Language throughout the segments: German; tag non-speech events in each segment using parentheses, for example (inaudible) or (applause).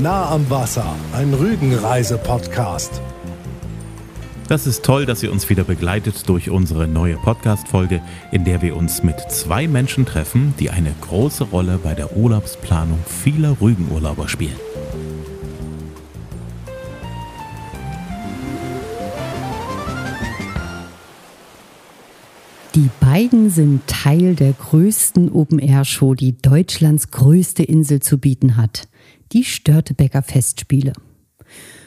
Nah am Wasser, ein Rügenreise-Podcast. Das ist toll, dass ihr uns wieder begleitet durch unsere neue Podcast-Folge, in der wir uns mit zwei Menschen treffen, die eine große Rolle bei der Urlaubsplanung vieler Rügenurlauber spielen. Die beiden sind Teil der größten Open-Air-Show, die Deutschlands größte Insel zu bieten hat, die Störtebecker Festspiele.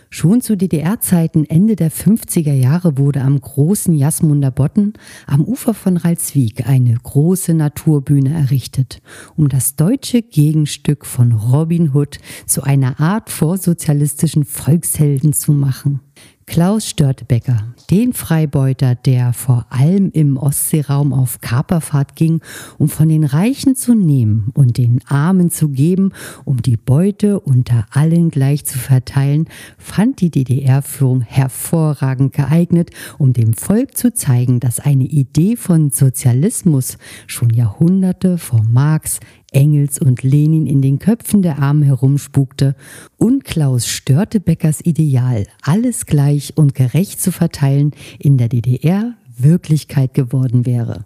Schon zu DDR-Zeiten Ende der 50er Jahre wurde am großen Jasmunder Botten am Ufer von Ralswiek eine große Naturbühne errichtet, um das deutsche Gegenstück von Robin Hood zu einer Art vorsozialistischen Volkshelden zu machen. Klaus Störtebecker, den Freibeuter, der vor allem im Ostseeraum auf Kaperfahrt ging, um von den Reichen zu nehmen und den Armen zu geben, um die Beute unter allen gleich zu verteilen, fand die DDR-Führung hervorragend geeignet, um dem Volk zu zeigen, dass eine Idee von Sozialismus schon Jahrhunderte vor Marx, Engels und Lenin in den Köpfen der Armen herumspukte und Klaus Störtebeckers Ideal, alles gleich und gerecht zu verteilen, in der DDR Wirklichkeit geworden wäre.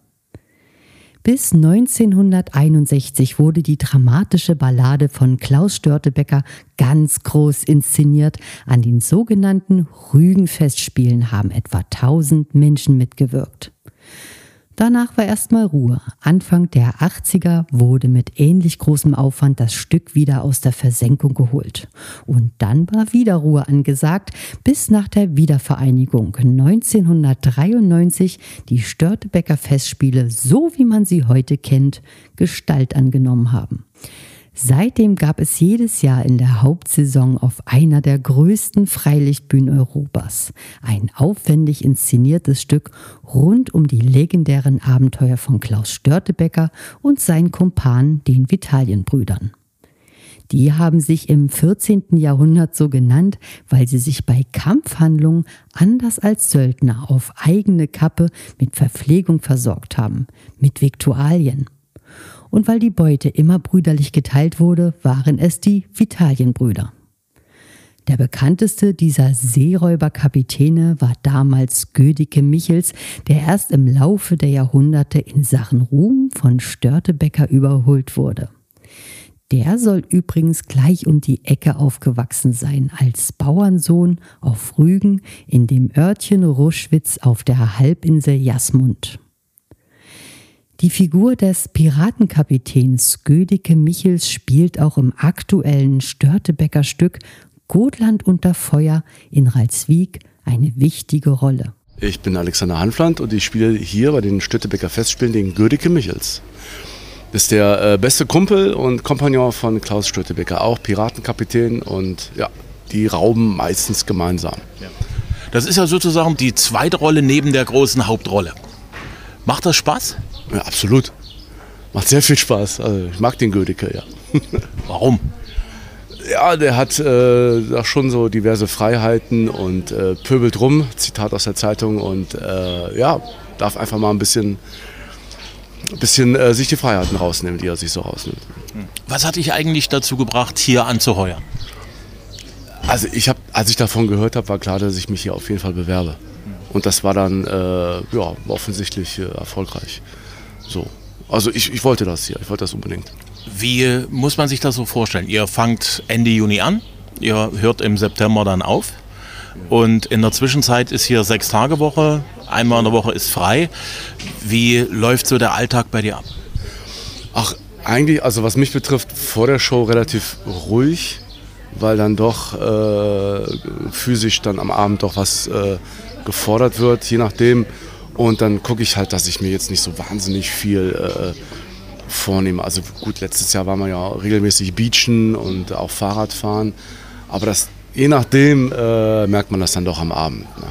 Bis 1961 wurde die dramatische Ballade von Klaus Störtebecker ganz groß inszeniert. An den sogenannten Rügenfestspielen haben etwa 1000 Menschen mitgewirkt. Danach war erstmal Ruhe. Anfang der 80er wurde mit ähnlich großem Aufwand das Stück wieder aus der Versenkung geholt. Und dann war wieder Ruhe angesagt, bis nach der Wiedervereinigung 1993 die Störtebecker Festspiele, so wie man sie heute kennt, Gestalt angenommen haben. Seitdem gab es jedes Jahr in der Hauptsaison auf einer der größten Freilichtbühnen Europas ein aufwendig inszeniertes Stück rund um die legendären Abenteuer von Klaus Störtebecker und seinen Kumpan, den Vitalienbrüdern. Die haben sich im 14. Jahrhundert so genannt, weil sie sich bei Kampfhandlungen anders als Söldner auf eigene Kappe mit Verpflegung versorgt haben, mit Viktualien und weil die Beute immer brüderlich geteilt wurde, waren es die Vitalienbrüder. Der bekannteste dieser Seeräuberkapitäne war damals Gödicke Michels, der erst im Laufe der Jahrhunderte in Sachen Ruhm von Störtebecker überholt wurde. Der soll übrigens gleich um die Ecke aufgewachsen sein, als Bauernsohn auf Rügen in dem Örtchen Ruschwitz auf der Halbinsel Jasmund. Die Figur des Piratenkapitäns Gödicke Michels spielt auch im aktuellen Störtebecker Stück Gotland unter Feuer in Ralswiek eine wichtige Rolle. Ich bin Alexander Hanfland und ich spiele hier bei den Störtebecker Festspielen den Gödicke Michels. Das ist der äh, beste Kumpel und Kompagnon von Klaus Störtebecker, auch Piratenkapitän und ja, die rauben meistens gemeinsam. Das ist ja sozusagen die zweite Rolle neben der großen Hauptrolle. Macht das Spaß? Ja, absolut. Macht sehr viel Spaß. Also ich mag den Gödecke, ja. (laughs) Warum? Ja, der hat äh, schon so diverse Freiheiten und äh, pöbelt rum, Zitat aus der Zeitung, und äh, ja, darf einfach mal ein bisschen, bisschen äh, sich die Freiheiten rausnehmen, die er sich so rausnimmt. Was hat dich eigentlich dazu gebracht, hier anzuheuern? Also ich habe, als ich davon gehört habe, war klar, dass ich mich hier auf jeden Fall bewerbe. Und das war dann äh, ja, offensichtlich äh, erfolgreich. So. Also ich, ich wollte das hier, ich wollte das unbedingt. Wie muss man sich das so vorstellen? Ihr fangt Ende Juni an, ihr hört im September dann auf und in der Zwischenzeit ist hier sechs Tage Woche, einmal in der Woche ist frei. Wie läuft so der Alltag bei dir ab? Ach, eigentlich, also was mich betrifft, vor der Show relativ ruhig, weil dann doch äh, physisch dann am Abend doch was äh, gefordert wird, je nachdem. Und dann gucke ich halt, dass ich mir jetzt nicht so wahnsinnig viel äh, vornehme. Also gut, letztes Jahr waren wir ja regelmäßig beachen und auch Fahrradfahren. Aber das, je nachdem äh, merkt man das dann doch am Abend. Ne?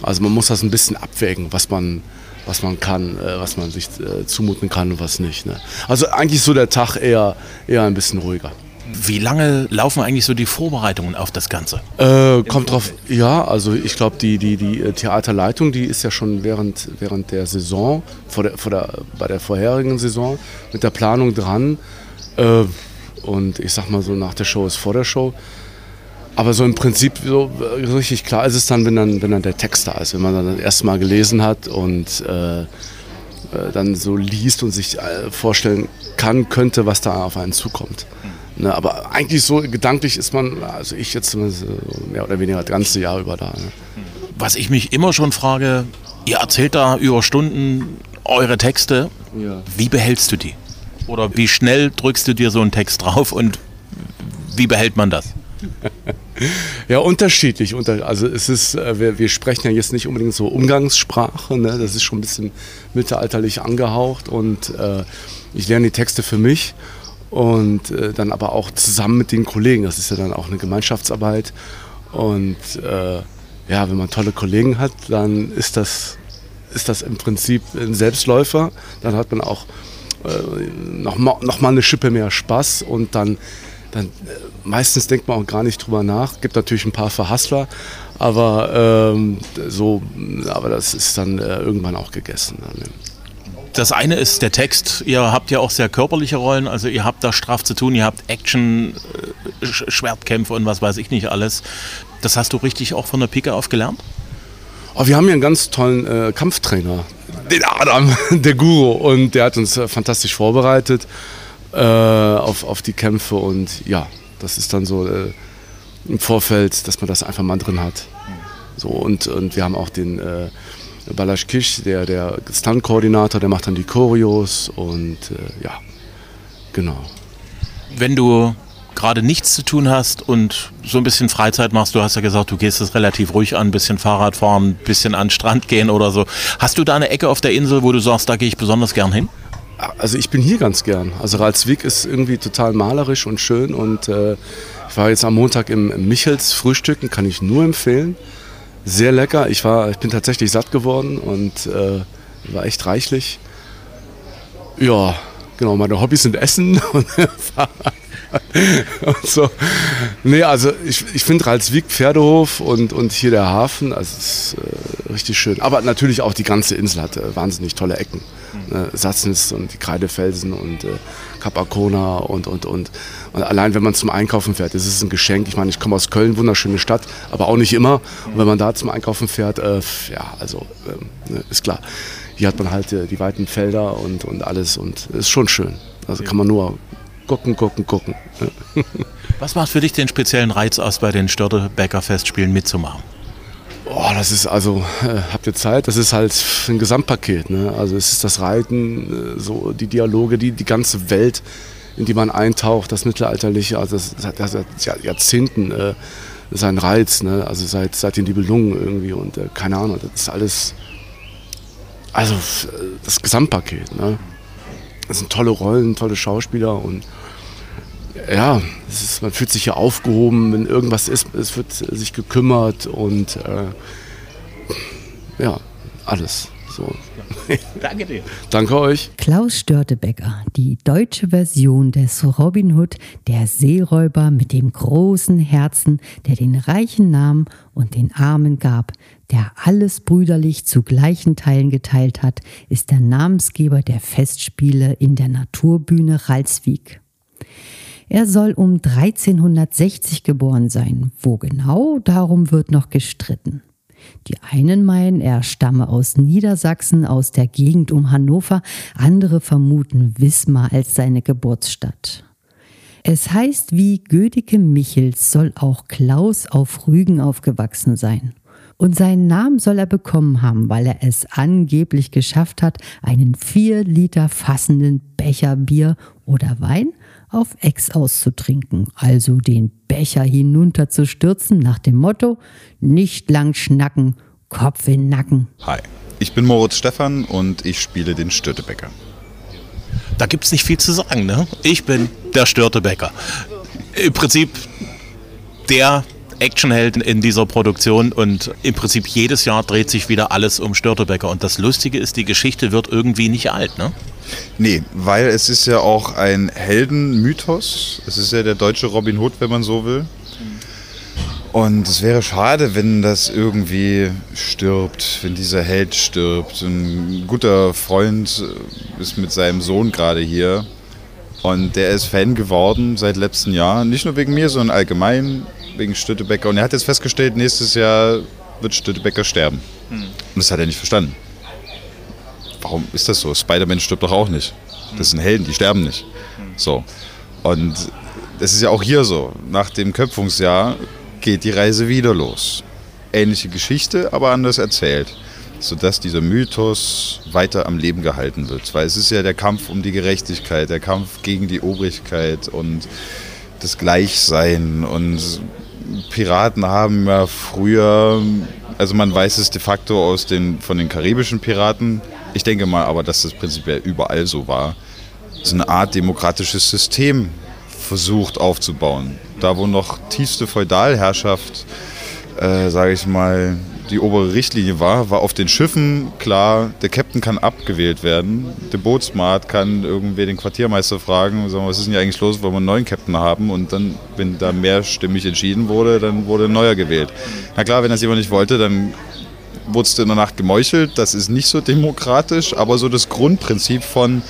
Also man muss das ein bisschen abwägen, was man, was man kann, äh, was man sich äh, zumuten kann und was nicht. Ne? Also eigentlich so der Tag eher, eher ein bisschen ruhiger. Wie lange laufen eigentlich so die Vorbereitungen auf das Ganze? Äh, kommt drauf, ja, also ich glaube, die, die, die äh, Theaterleitung, die ist ja schon während, während der Saison, vor der, vor der, bei der vorherigen Saison mit der Planung dran. Äh, und ich sag mal so, nach der Show ist vor der Show. Aber so im Prinzip so äh, richtig klar ist es dann, wenn dann, wenn dann der Text da ist, wenn man dann das erste Mal gelesen hat und äh, äh, dann so liest und sich vorstellen kann, könnte, was da auf einen zukommt. Ne, aber eigentlich so gedanklich ist man, also ich jetzt mehr oder weniger das ganze Jahr über da. Ne. Was ich mich immer schon frage, ihr erzählt da über Stunden eure Texte. Ja. Wie behältst du die? Oder wie schnell drückst du dir so einen Text drauf und wie behält man das? (laughs) Ja, unterschiedlich. Also es ist, äh, wir, wir sprechen ja jetzt nicht unbedingt so Umgangssprache, ne? das ist schon ein bisschen mittelalterlich angehaucht und äh, ich lerne die Texte für mich und äh, dann aber auch zusammen mit den Kollegen. Das ist ja dann auch eine Gemeinschaftsarbeit und äh, ja, wenn man tolle Kollegen hat, dann ist das, ist das im Prinzip ein Selbstläufer. Dann hat man auch äh, noch, mal, noch mal eine Schippe mehr Spaß und dann dann äh, meistens denkt man auch gar nicht drüber nach. Gibt natürlich ein paar Verhassler, aber ähm, so, aber das ist dann äh, irgendwann auch gegessen. Das eine ist der Text. Ihr habt ja auch sehr körperliche Rollen, also ihr habt da straff zu tun, ihr habt Action, äh, Schwertkämpfe und was weiß ich nicht alles. Das hast du richtig auch von der Pike auf gelernt? Oh, wir haben hier einen ganz tollen äh, Kampftrainer, den Adam, (laughs) der Guru, und der hat uns äh, fantastisch vorbereitet äh, auf, auf die Kämpfe und ja, das ist dann so äh, im Vorfeld, dass man das einfach mal drin hat. So, und, und wir haben auch den Balash Kish, der, der Stunt-Koordinator, der macht dann die Choreos und äh, ja, genau. Wenn du gerade nichts zu tun hast und so ein bisschen Freizeit machst, du hast ja gesagt, du gehst es relativ ruhig an, ein bisschen Fahrrad fahren, ein bisschen an den Strand gehen oder so. Hast du da eine Ecke auf der Insel, wo du sagst, da gehe ich besonders gern hin? Also ich bin hier ganz gern. Also Ralswick ist irgendwie total malerisch und schön und äh, ich war jetzt am Montag im, im Michels Frühstücken, kann ich nur empfehlen. Sehr lecker. Ich, war, ich bin tatsächlich satt geworden und äh, war echt reichlich. Ja, genau, meine Hobbys sind Essen (laughs) und Fahrrad (laughs) und so. Nee, also ich, ich finde Ralswiek, Pferdehof und, und hier der Hafen, also ist äh, richtig schön. Aber natürlich auch die ganze Insel hat äh, wahnsinnig tolle Ecken. Mhm. Äh, Satznis und die Kreidefelsen und äh, Cap Arcona und, und, und. Und allein wenn man zum Einkaufen fährt, das ist ein Geschenk. Ich meine, ich komme aus Köln, wunderschöne Stadt, aber auch nicht immer. Und wenn man da zum Einkaufen fährt, äh, ja, also ähm, ne, ist klar. Hier hat man halt äh, die weiten Felder und, und alles und ist schon schön. Also kann man nur gucken, gucken, gucken. (laughs) Was macht für dich den speziellen Reiz aus, bei den Störtebecker Festspielen mitzumachen? Oh, das ist also, äh, habt ihr Zeit? Das ist halt ein Gesamtpaket. Ne? Also es ist das Reiten, äh, so die Dialoge, die, die ganze Welt, in die man eintaucht, das Mittelalterliche, also das, das hat seit Jahrzehnten äh, seinen Reiz, ne? also seit, seit den Nibelungen irgendwie und äh, keine Ahnung, das ist alles, also das Gesamtpaket. Ne? Das sind tolle Rollen, tolle Schauspieler und ja, ist, man fühlt sich hier aufgehoben, wenn irgendwas ist, es wird sich gekümmert und äh, ja, alles. So. (laughs) Danke dir. Danke euch. Klaus Störtebecker, die deutsche Version des Robin Hood, der Seeräuber mit dem großen Herzen, der den Reichen nahm und den Armen gab, der alles brüderlich zu gleichen Teilen geteilt hat, ist der Namensgeber der Festspiele in der Naturbühne Ralswiek. Er soll um 1360 geboren sein. Wo genau, darum wird noch gestritten. Die einen meinen, er stamme aus Niedersachsen, aus der Gegend um Hannover, andere vermuten Wismar als seine Geburtsstadt. Es heißt, wie Gödeke Michels soll auch Klaus auf Rügen aufgewachsen sein. Und seinen Namen soll er bekommen haben, weil er es angeblich geschafft hat, einen vier Liter fassenden Becher Bier oder Wein auf Ex auszutrinken, also den Becher hinunterzustürzen nach dem Motto, nicht lang schnacken, Kopf in Nacken. Hi, ich bin Moritz Stephan und ich spiele den Störtebecker. Da gibt es nicht viel zu sagen, ne? Ich bin der Störtebecker. Im Prinzip der Actionheld in dieser Produktion und im Prinzip jedes Jahr dreht sich wieder alles um Störtebecker. Und das Lustige ist, die Geschichte wird irgendwie nicht alt, ne? Nee, weil es ist ja auch ein Heldenmythos. Es ist ja der deutsche Robin Hood, wenn man so will. Und es wäre schade, wenn das irgendwie stirbt, wenn dieser Held stirbt. Ein guter Freund ist mit seinem Sohn gerade hier Und der ist Fan geworden seit letztem Jahr. Nicht nur wegen mir, sondern allgemein wegen Stüttebecker. Und er hat jetzt festgestellt, nächstes Jahr wird Stüttebecker sterben. Und das hat er nicht verstanden. Warum ist das so? Spider-Man stirbt doch auch nicht. Das sind Helden, die sterben nicht. So. Und das ist ja auch hier so. Nach dem Köpfungsjahr geht die Reise wieder los. Ähnliche Geschichte, aber anders erzählt. Sodass dieser Mythos weiter am Leben gehalten wird. Weil es ist ja der Kampf um die Gerechtigkeit, der Kampf gegen die Obrigkeit und das Gleichsein. Und Piraten haben ja früher, also man weiß es de facto aus den, von den karibischen Piraten, ich denke mal aber, dass das prinzipiell überall so war, so eine Art demokratisches System versucht aufzubauen. Da, wo noch tiefste Feudalherrschaft, äh, sage ich mal, die obere Richtlinie war, war auf den Schiffen klar, der Captain kann abgewählt werden. Der Bootsmart kann irgendwie den Quartiermeister fragen, sagen, was ist denn hier eigentlich los, wollen wir einen neuen Captain haben? Und dann, wenn da mehrstimmig entschieden wurde, dann wurde ein neuer gewählt. Na klar, wenn das jemand nicht wollte, dann wurde es in der Nacht gemeuchelt. Das ist nicht so demokratisch, aber so das Grundprinzip von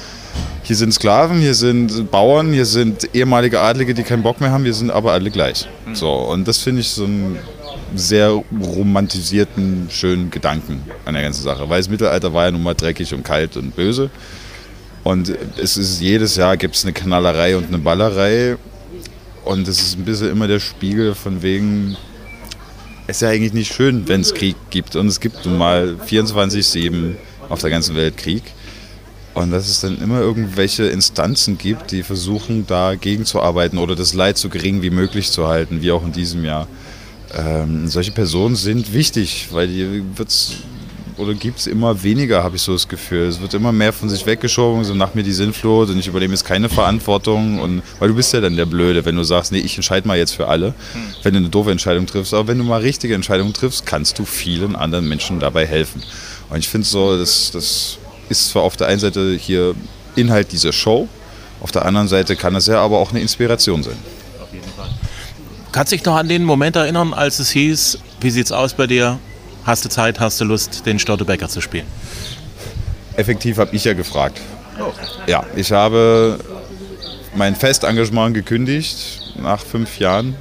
hier sind Sklaven, hier sind Bauern, hier sind ehemalige Adlige, die keinen Bock mehr haben, wir sind aber alle gleich. So, und das finde ich so einen sehr romantisierten, schönen Gedanken an der ganzen Sache. Weil das Mittelalter war ja nun mal dreckig und kalt und böse. Und es ist jedes Jahr gibt es eine Knallerei und eine Ballerei. Und es ist ein bisschen immer der Spiegel von wegen, ist ja eigentlich nicht schön, wenn es Krieg gibt. Und es gibt nun mal 24-7 auf der ganzen Welt Krieg. Und dass es dann immer irgendwelche Instanzen gibt, die versuchen, dagegen zu arbeiten oder das Leid so gering wie möglich zu halten, wie auch in diesem Jahr. Ähm, solche Personen sind wichtig, weil die wird's oder gibt es immer weniger, habe ich so das Gefühl. Es wird immer mehr von sich weggeschoben, so nach mir die Sinnflut und ich übernehme jetzt keine Verantwortung. Und, weil du bist ja dann der Blöde, wenn du sagst, nee, ich entscheide mal jetzt für alle, hm. wenn du eine doofe Entscheidung triffst. Aber wenn du mal richtige Entscheidungen triffst, kannst du vielen anderen Menschen dabei helfen. Und ich finde so, das, das ist zwar auf der einen Seite hier Inhalt dieser Show, auf der anderen Seite kann es ja aber auch eine Inspiration sein. Auf jeden Fall. Kannst du dich noch an den Moment erinnern, als es hieß, wie sieht's aus bei dir? Hast du Zeit, hast du Lust, den Störtebecker zu spielen? Effektiv habe ich ja gefragt. Oh. Ja, ich habe mein Festengagement gekündigt nach fünf Jahren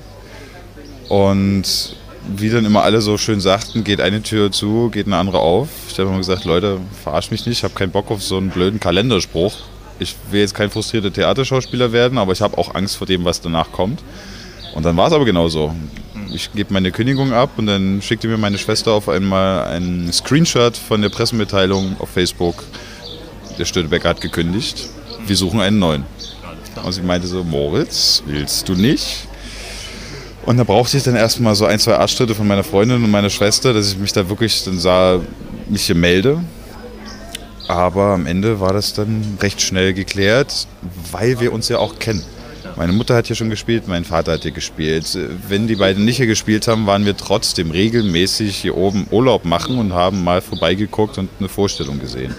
und wie dann immer alle so schön sagten, geht eine Tür zu, geht eine andere auf. Ich habe immer gesagt, Leute, verarsch mich nicht, ich habe keinen Bock auf so einen blöden Kalenderspruch. Ich will jetzt kein frustrierter Theaterschauspieler werden, aber ich habe auch Angst vor dem, was danach kommt. Und dann war es aber genauso. Ich gebe meine Kündigung ab und dann schickte mir meine Schwester auf einmal einen Screenshot von der Pressemitteilung auf Facebook. Der Stödebecker hat gekündigt. Wir suchen einen neuen. Und sie meinte so, Moritz, willst du nicht? Und da brauchte ich dann erstmal so ein, zwei Arschtritte von meiner Freundin und meiner Schwester, dass ich mich da wirklich dann sah, mich hier melde. Aber am Ende war das dann recht schnell geklärt, weil wir uns ja auch kennen. Meine Mutter hat hier schon gespielt, mein Vater hat hier gespielt. Wenn die beiden nicht hier gespielt haben, waren wir trotzdem regelmäßig hier oben Urlaub machen und haben mal vorbeigeguckt und eine Vorstellung gesehen.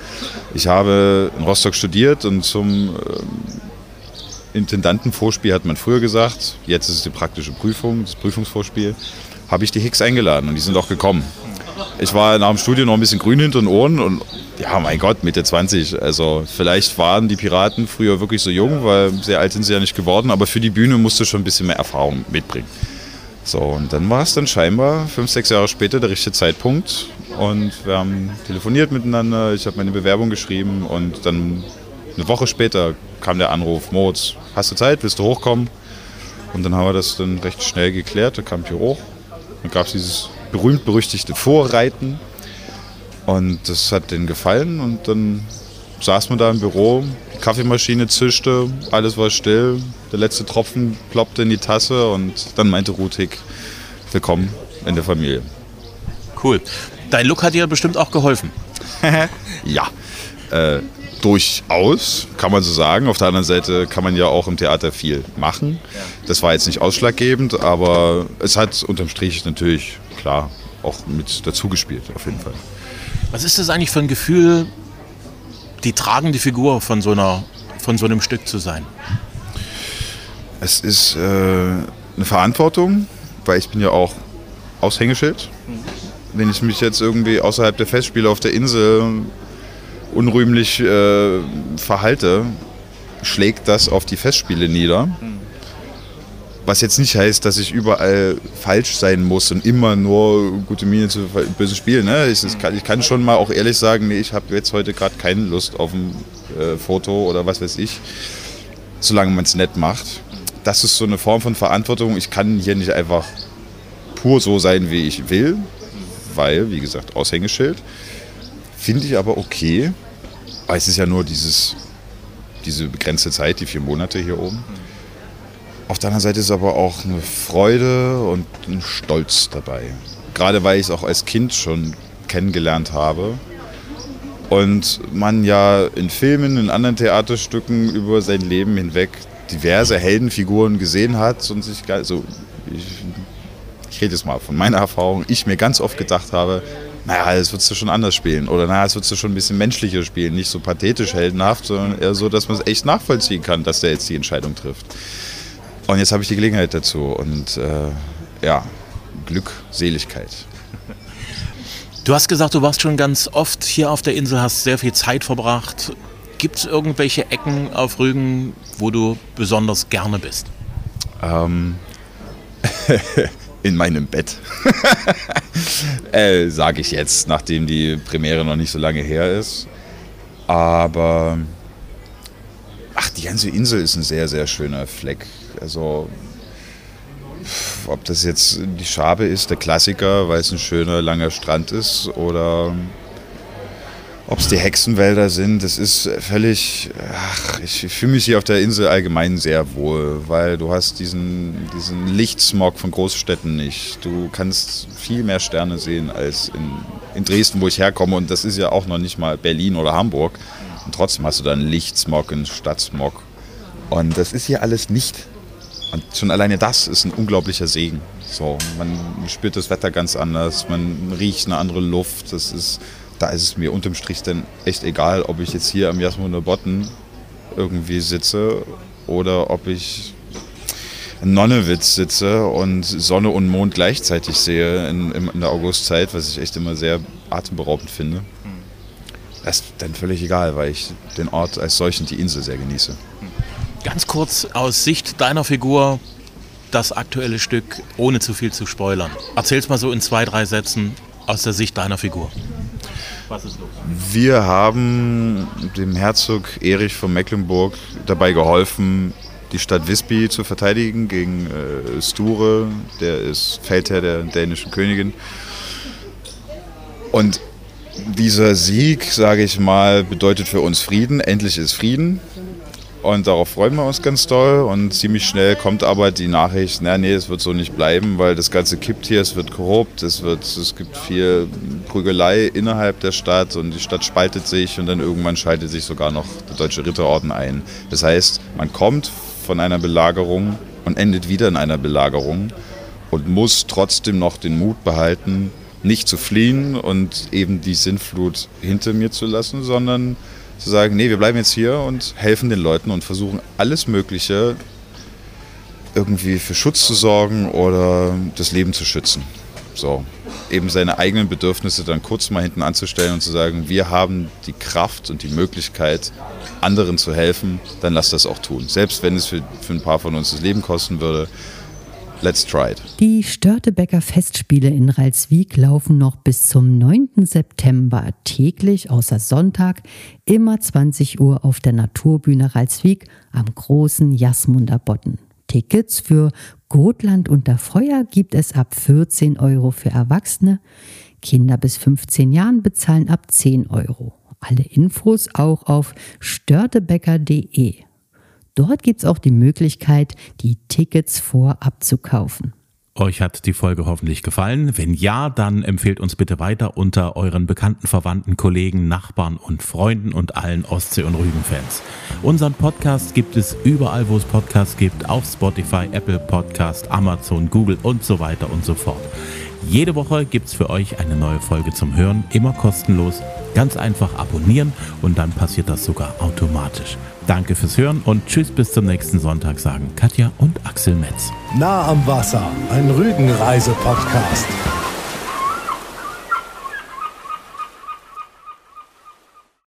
Ich habe in Rostock studiert und zum ähm, Intendantenvorspiel hat man früher gesagt, jetzt ist es die praktische Prüfung, das Prüfungsvorspiel, habe ich die Hicks eingeladen und die sind auch gekommen. Ich war nach dem Studium noch ein bisschen grün hinter den Ohren und ja, mein Gott, Mitte 20. Also vielleicht waren die Piraten früher wirklich so jung, weil sehr alt sind sie ja nicht geworden, aber für die Bühne musste schon ein bisschen mehr Erfahrung mitbringen. So, und dann war es dann scheinbar fünf, sechs Jahre später der richtige Zeitpunkt und wir haben telefoniert miteinander, ich habe meine Bewerbung geschrieben und dann eine Woche später kam der Anruf, Moritz, hast du Zeit, willst du hochkommen? Und dann haben wir das dann recht schnell geklärt, da kam ich hoch. Dann gab es dieses berühmt-berüchtigte Vorreiten und das hat denen gefallen und dann saß man da im Büro, die Kaffeemaschine zischte, alles war still, der letzte Tropfen ploppte in die Tasse und dann meinte Ruthig, willkommen in der Familie. Cool. Dein Look hat dir bestimmt auch geholfen. (laughs) (laughs) ja, äh, durchaus, kann man so sagen. Auf der anderen Seite kann man ja auch im Theater viel machen. Das war jetzt nicht ausschlaggebend, aber es hat unterm Strich natürlich, klar, auch mit dazugespielt, auf jeden Fall. Was ist das eigentlich für ein Gefühl, die tragende Figur von so, einer, von so einem Stück zu sein? Es ist äh, eine Verantwortung, weil ich bin ja auch Aushängeschild. Mhm. Wenn ich mich jetzt irgendwie außerhalb der Festspiele auf der Insel unrühmlich äh, verhalte, schlägt das auf die Festspiele nieder. Was jetzt nicht heißt, dass ich überall falsch sein muss und immer nur gute Miene zu bösen Spielen. Ne? Ich, kann, ich kann schon mal auch ehrlich sagen, nee, ich habe jetzt heute gerade keine Lust auf ein äh, Foto oder was weiß ich, solange man es nett macht. Das ist so eine Form von Verantwortung. Ich kann hier nicht einfach pur so sein, wie ich will, weil, wie gesagt, Aushängeschild. Finde ich aber okay, weil es ist ja nur dieses, diese begrenzte Zeit, die vier Monate hier oben. Auf der anderen Seite ist aber auch eine Freude und ein Stolz dabei. Gerade weil ich es auch als Kind schon kennengelernt habe. Und man ja in Filmen, in anderen Theaterstücken über sein Leben hinweg diverse Heldenfiguren gesehen hat und sich, also ich, ich rede jetzt mal von meiner Erfahrung, ich mir ganz oft gedacht habe, naja, das würdest du schon anders spielen. Oder naja, das würdest du schon ein bisschen menschlicher spielen. Nicht so pathetisch heldenhaft, sondern eher so, dass man es echt nachvollziehen kann, dass der jetzt die Entscheidung trifft. Und jetzt habe ich die Gelegenheit dazu und äh, ja, Glückseligkeit. Du hast gesagt, du warst schon ganz oft hier auf der Insel, hast sehr viel Zeit verbracht. Gibt es irgendwelche Ecken auf Rügen, wo du besonders gerne bist? Ähm, (laughs) in meinem Bett. (laughs) äh, Sage ich jetzt, nachdem die Premiere noch nicht so lange her ist. Aber ach, die ganze Insel ist ein sehr, sehr schöner Fleck. Also ob das jetzt die Schabe ist, der Klassiker, weil es ein schöner, langer Strand ist, oder ob es die Hexenwälder sind, das ist völlig, ach, ich fühle mich hier auf der Insel allgemein sehr wohl, weil du hast diesen, diesen Lichtsmog von Großstädten nicht. Du kannst viel mehr Sterne sehen als in, in Dresden, wo ich herkomme und das ist ja auch noch nicht mal Berlin oder Hamburg. Und trotzdem hast du da einen Lichtsmog, einen Stadtsmog. Und das ist hier alles nicht und schon alleine das ist ein unglaublicher Segen. So, man spürt das Wetter ganz anders, man riecht eine andere Luft. Das ist, da ist es mir unterm Strich dann echt egal, ob ich jetzt hier am Jasmuner Botten irgendwie sitze oder ob ich in Nonnewitz sitze und Sonne und Mond gleichzeitig sehe in, in der Augustzeit, was ich echt immer sehr atemberaubend finde. Das ist dann völlig egal, weil ich den Ort als solchen, die Insel, sehr genieße. Ganz kurz aus Sicht deiner Figur das aktuelle Stück, ohne zu viel zu spoilern. Erzähl's mal so in zwei, drei Sätzen aus der Sicht deiner Figur. Was ist los? Wir haben dem Herzog Erich von Mecklenburg dabei geholfen, die Stadt Visby zu verteidigen gegen äh, Sture, der ist Feldherr der dänischen Königin. Und dieser Sieg, sage ich mal, bedeutet für uns Frieden. Endlich ist Frieden. Und darauf freuen wir uns ganz doll. Und ziemlich schnell kommt aber die Nachricht, na nee, es wird so nicht bleiben, weil das Ganze kippt hier, es wird korrupt, es, wird, es gibt viel Prügelei innerhalb der Stadt und die Stadt spaltet sich und dann irgendwann schaltet sich sogar noch der Deutsche Ritterorden ein. Das heißt, man kommt von einer Belagerung und endet wieder in einer Belagerung und muss trotzdem noch den Mut behalten, nicht zu fliehen und eben die Sinnflut hinter mir zu lassen, sondern zu sagen, nee, wir bleiben jetzt hier und helfen den Leuten und versuchen alles Mögliche irgendwie für Schutz zu sorgen oder das Leben zu schützen. So, eben seine eigenen Bedürfnisse dann kurz mal hinten anzustellen und zu sagen, wir haben die Kraft und die Möglichkeit, anderen zu helfen, dann lass das auch tun. Selbst wenn es für, für ein paar von uns das Leben kosten würde, Let's try it. Die Störtebecker Festspiele in Ralswiek laufen noch bis zum 9. September täglich, außer Sonntag, immer 20 Uhr auf der Naturbühne Ralswiek am großen Jasmunder Botten. Tickets für Gotland unter Feuer gibt es ab 14 Euro für Erwachsene. Kinder bis 15 Jahren bezahlen ab 10 Euro. Alle Infos auch auf störtebecker.de. Dort gibt es auch die Möglichkeit, die Tickets vorab zu kaufen. Euch hat die Folge hoffentlich gefallen. Wenn ja, dann empfehlt uns bitte weiter unter euren bekannten Verwandten, Kollegen, Nachbarn und Freunden und allen Ostsee- und Rügen-Fans. Unseren Podcast gibt es überall, wo es Podcasts gibt, auf Spotify, Apple Podcast, Amazon, Google und so weiter und so fort. Jede Woche gibt es für euch eine neue Folge zum Hören, immer kostenlos. Ganz einfach abonnieren und dann passiert das sogar automatisch. Danke fürs Hören und tschüss bis zum nächsten Sonntag, sagen Katja und Axel Metz. Nah am Wasser, ein Rügenreise-Podcast.